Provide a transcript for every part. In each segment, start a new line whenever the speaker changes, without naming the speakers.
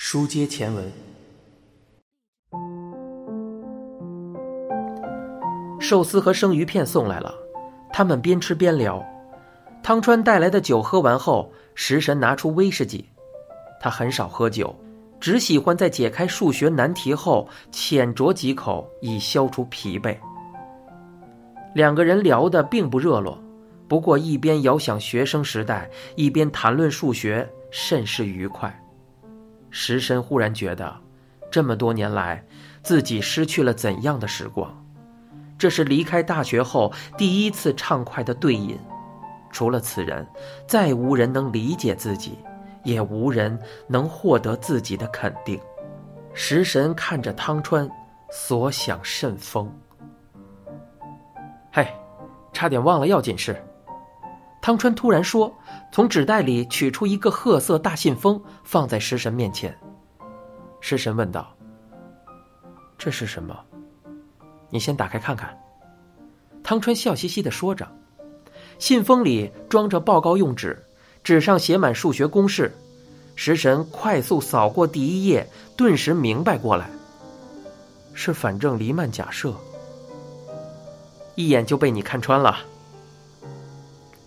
书接前文，寿司和生鱼片送来了，他们边吃边聊。汤川带来的酒喝完后，食神拿出威士忌。他很少喝酒，只喜欢在解开数学难题后浅酌几口，以消除疲惫。两个人聊得并不热络，不过一边遥想学生时代，一边谈论数学，甚是愉快。食神忽然觉得，这么多年来，自己失去了怎样的时光？这是离开大学后第一次畅快的对饮。除了此人，再无人能理解自己，也无人能获得自己的肯定。食神看着汤川，所想甚丰。嘿，差点忘了要紧事。汤川突然说，从纸袋里取出一个褐色大信封，放在食神面前。食神问道：“这是什么？你先打开看看。”汤川笑嘻嘻的说着。信封里装着报告用纸，纸上写满数学公式。食神快速扫过第一页，顿时明白过来，是反正黎曼假设。一眼就被你看穿了。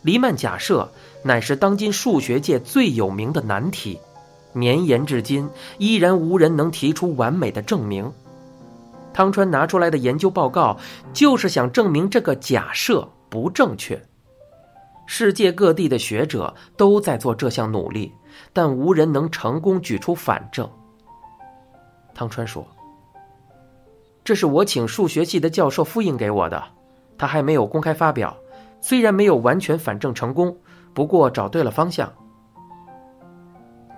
黎曼假设乃是当今数学界最有名的难题，绵延至今，依然无人能提出完美的证明。汤川拿出来的研究报告，就是想证明这个假设不正确。世界各地的学者都在做这项努力，但无人能成功举出反证。汤川说：“这是我请数学系的教授复印给我的，他还没有公开发表。虽然没有完全反证成功，不过找对了方向。”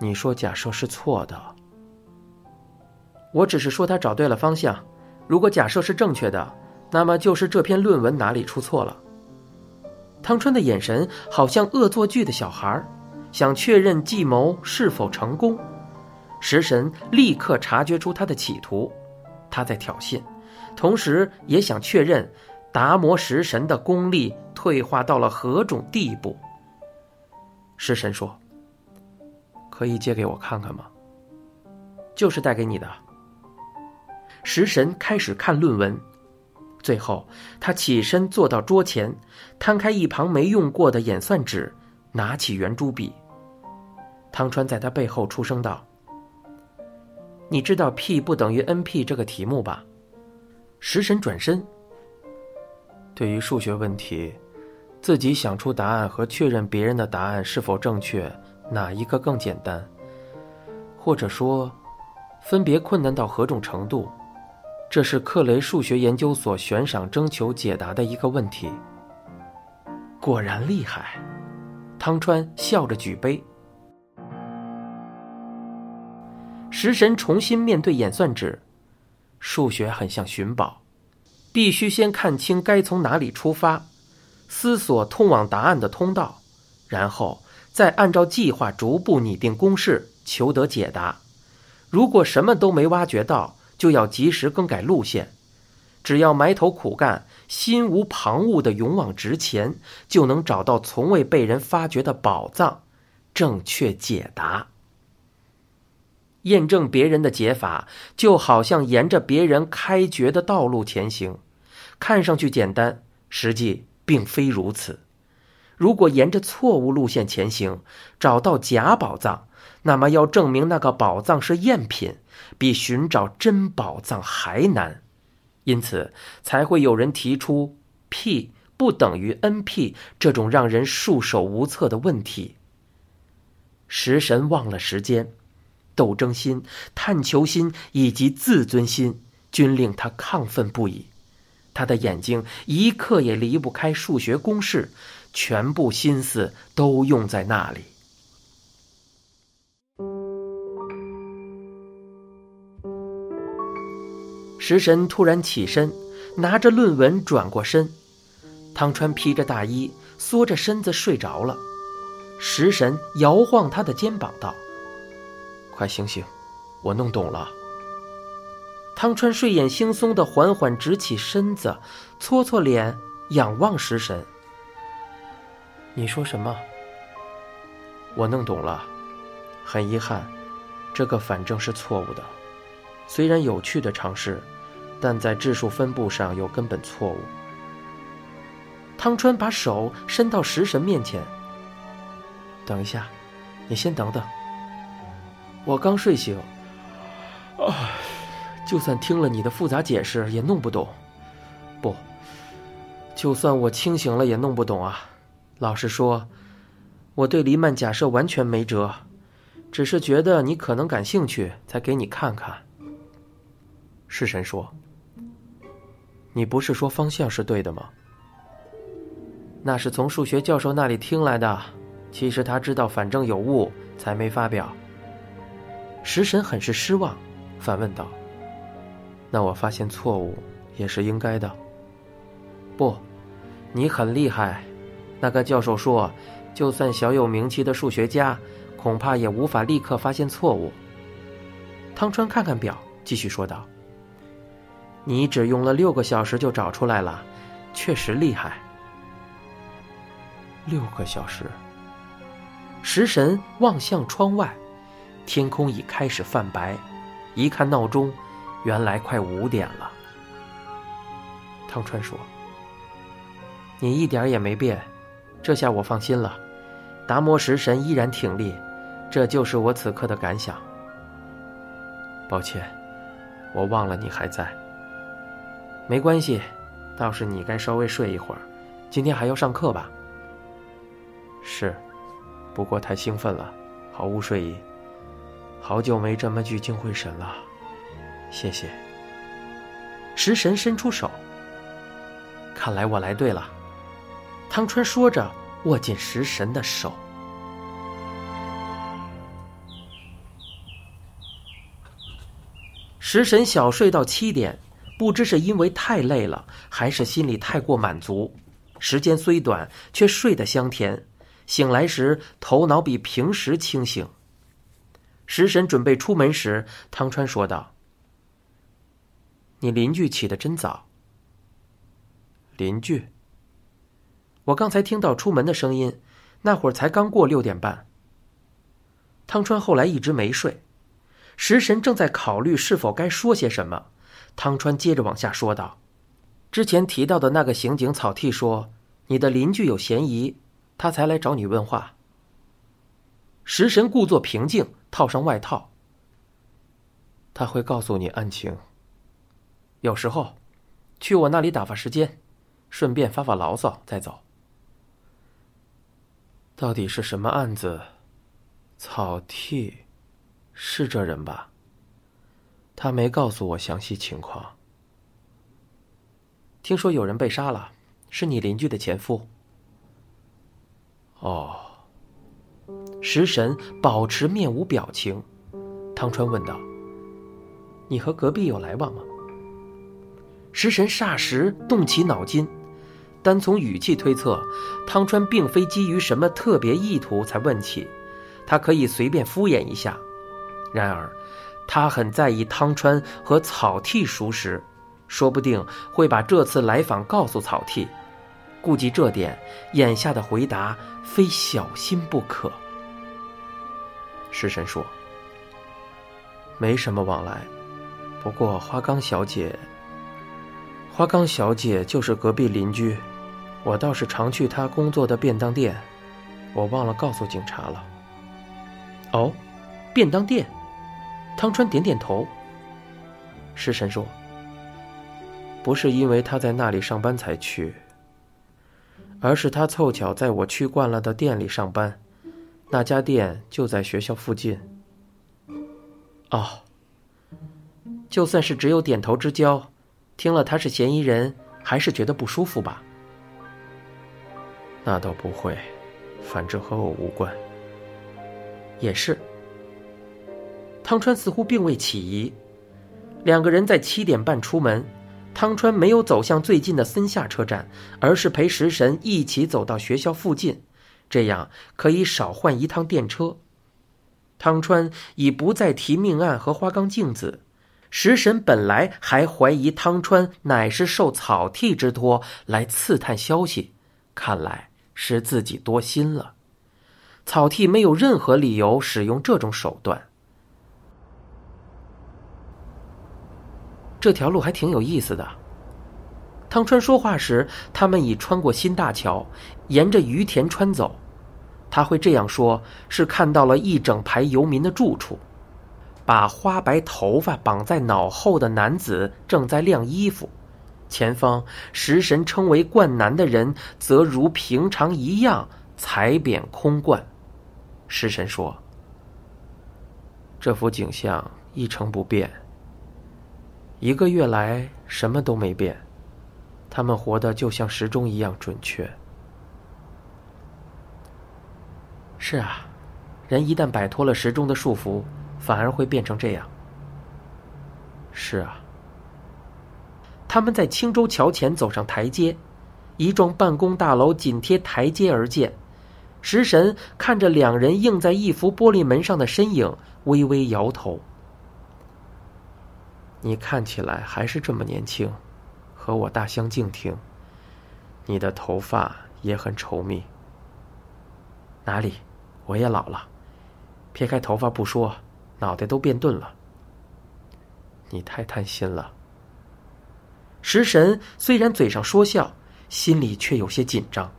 你说假设是错的，我只是说他找对了方向。如果假设是正确的，那么就是这篇论文哪里出错了。汤川的眼神好像恶作剧的小孩，想确认计谋是否成功。食神立刻察觉出他的企图，他在挑衅，同时也想确认达摩食神的功力退化到了何种地步。食神说：“可以借给我看看吗？”就是带给你的。食神开始看论文。最后，他起身坐到桌前，摊开一旁没用过的演算纸，拿起圆珠笔。汤川在他背后出声道：“你知道 P 不等于 NP 这个题目吧？”食神转身。对于数学问题，自己想出答案和确认别人的答案是否正确，哪一个更简单？或者说，分别困难到何种程度？这是克雷数学研究所悬赏征求解答的一个问题。果然厉害，汤川笑着举杯。食神重新面对演算纸，数学很像寻宝，必须先看清该从哪里出发，思索通往答案的通道，然后再按照计划逐步拟定公式，求得解答。如果什么都没挖掘到，就要及时更改路线，只要埋头苦干，心无旁骛的勇往直前，就能找到从未被人发掘的宝藏，正确解答。验证别人的解法，就好像沿着别人开掘的道路前行，看上去简单，实际并非如此。如果沿着错误路线前行，找到假宝藏。那么，要证明那个宝藏是赝品，比寻找真宝藏还难，因此才会有人提出 P 不等于 NP 这种让人束手无策的问题。食神忘了时间，斗争心、探求心以及自尊心均令他亢奋不已，他的眼睛一刻也离不开数学公式，全部心思都用在那里。食神突然起身，拿着论文转过身。汤川披着大衣，缩着身子睡着了。食神摇晃他的肩膀道：“快醒醒，我弄懂了。”汤川睡眼惺忪的缓缓直起身子，搓搓脸，仰望食神：“你说什么？”我弄懂了，很遗憾，这个反正是错误的。虽然有趣的尝试，但在质数分布上有根本错误。汤川把手伸到食神面前。等一下，你先等等。我刚睡醒，啊，就算听了你的复杂解释也弄不懂。不，就算我清醒了也弄不懂啊。老实说，我对黎曼假设完全没辙，只是觉得你可能感兴趣，才给你看看。式神说：“你不是说方向是对的吗？”那是从数学教授那里听来的。其实他知道反正有误，才没发表。食神很是失望，反问道：“那我发现错误也是应该的。”不，你很厉害。那个教授说，就算小有名气的数学家，恐怕也无法立刻发现错误。汤川看看表，继续说道：“你只用了六个小时就找出来了，确实厉害。”六个小时。食神望向窗外，天空已开始泛白。一看闹钟，原来快五点了。汤川说：“你一点也没变，这下我放心了。达摩食神依然挺立，这就是我此刻的感想。抱歉，我忘了你还在。没关系，倒是你该稍微睡一会儿。今天还要上课吧？是。”不过太兴奋了，毫无睡意。好久没这么聚精会神了，谢谢。食神伸出手，看来我来对了。汤川说着，握紧食神的手。食神小睡到七点，不知是因为太累了，还是心里太过满足。时间虽短，却睡得香甜。醒来时，头脑比平时清醒。食神准备出门时，汤川说道：“你邻居起得真早。”邻居，我刚才听到出门的声音，那会儿才刚过六点半。汤川后来一直没睡，食神正在考虑是否该说些什么。汤川接着往下说道：“之前提到的那个刑警草剃说，你的邻居有嫌疑。”他才来找你问话。食神故作平静，套上外套。他会告诉你案情。有时候，去我那里打发时间，顺便发发牢骚再走。到底是什么案子？草剃，是这人吧？他没告诉我详细情况。听说有人被杀了，是你邻居的前夫。哦，食神保持面无表情。汤川问道：“你和隔壁有来往吗？”食神霎时动起脑筋，单从语气推测，汤川并非基于什么特别意图才问起，他可以随便敷衍一下。然而，他很在意汤川和草剃熟识，说不定会把这次来访告诉草剃。顾及这点，眼下的回答非小心不可。食神说：“没什么往来，不过花冈小姐，花冈小姐就是隔壁邻居，我倒是常去她工作的便当店，我忘了告诉警察了。”哦，便当店，汤川点点头。食神说：“不是因为他在那里上班才去。”而是他凑巧在我去惯了的店里上班，那家店就在学校附近。哦，就算是只有点头之交，听了他是嫌疑人，还是觉得不舒服吧？那倒不会，反正和我无关。也是。汤川似乎并未起疑，两个人在七点半出门。汤川没有走向最近的森下车站，而是陪食神一起走到学校附近，这样可以少换一趟电车。汤川已不再提命案和花冈镜子，食神本来还怀疑汤川乃是受草剃之托来刺探消息，看来是自己多心了。草剃没有任何理由使用这种手段。这条路还挺有意思的。汤川说话时，他们已穿过新大桥，沿着于田川走。他会这样说，是看到了一整排游民的住处。把花白头发绑在脑后的男子正在晾衣服，前方食神称为冠男的人则如平常一样踩扁空罐。食神说：“这幅景象一成不变。一个月来什么都没变，他们活得就像时钟一样准确。”是啊，人一旦摆脱了时钟的束缚。反而会变成这样。是啊，他们在青州桥前走上台阶，一幢办公大楼紧贴台阶而建。食神看着两人映在一幅玻璃门上的身影，微微摇头。你看起来还是这么年轻，和我大相径庭。你的头发也很稠密。哪里？我也老了。撇开头发不说。脑袋都变钝了，你太贪心了。食神虽然嘴上说笑，心里却有些紧张。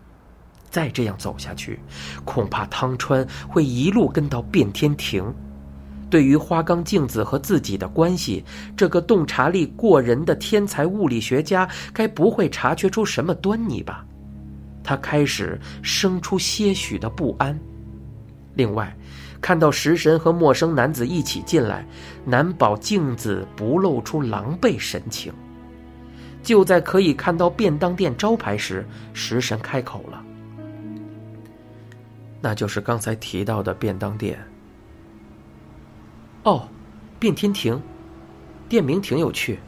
再这样走下去，恐怕汤川会一路跟到变天庭。对于花冈镜子和自己的关系，这个洞察力过人的天才物理学家该不会察觉出什么端倪吧？他开始生出些许的不安。另外。看到食神和陌生男子一起进来，难保镜子不露出狼狈神情。就在可以看到便当店招牌时，食神开口了：“那就是刚才提到的便当店。”哦，变天庭，店名挺有趣。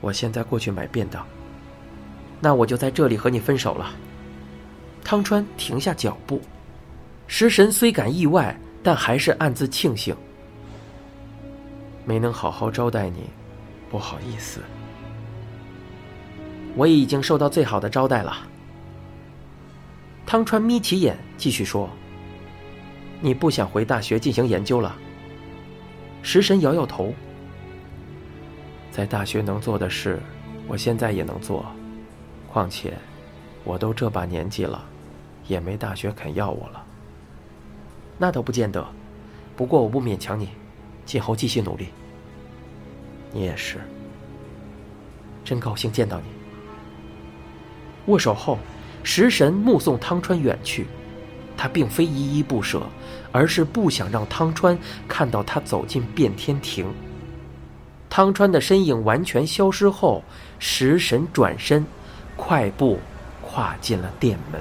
我现在过去买便当，那我就在这里和你分手了。汤川停下脚步。食神虽感意外，但还是暗自庆幸，没能好好招待你，不好意思。我已经受到最好的招待了。汤川眯起眼，继续说：“你不想回大学进行研究了？”食神摇摇头，在大学能做的事，我现在也能做。况且，我都这把年纪了，也没大学肯要我了。那倒不见得，不过我不勉强你，今后继续努力。你也是，真高兴见到你。握手后，食神目送汤川远去，他并非依依不舍，而是不想让汤川看到他走进变天庭。汤川的身影完全消失后，食神转身，快步跨进了店门。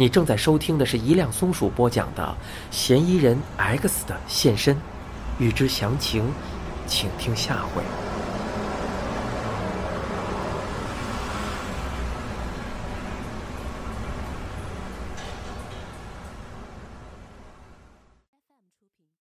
你正在收听的是一辆松鼠播讲的《嫌疑人 X 的现身》，欲知详情，请听下回。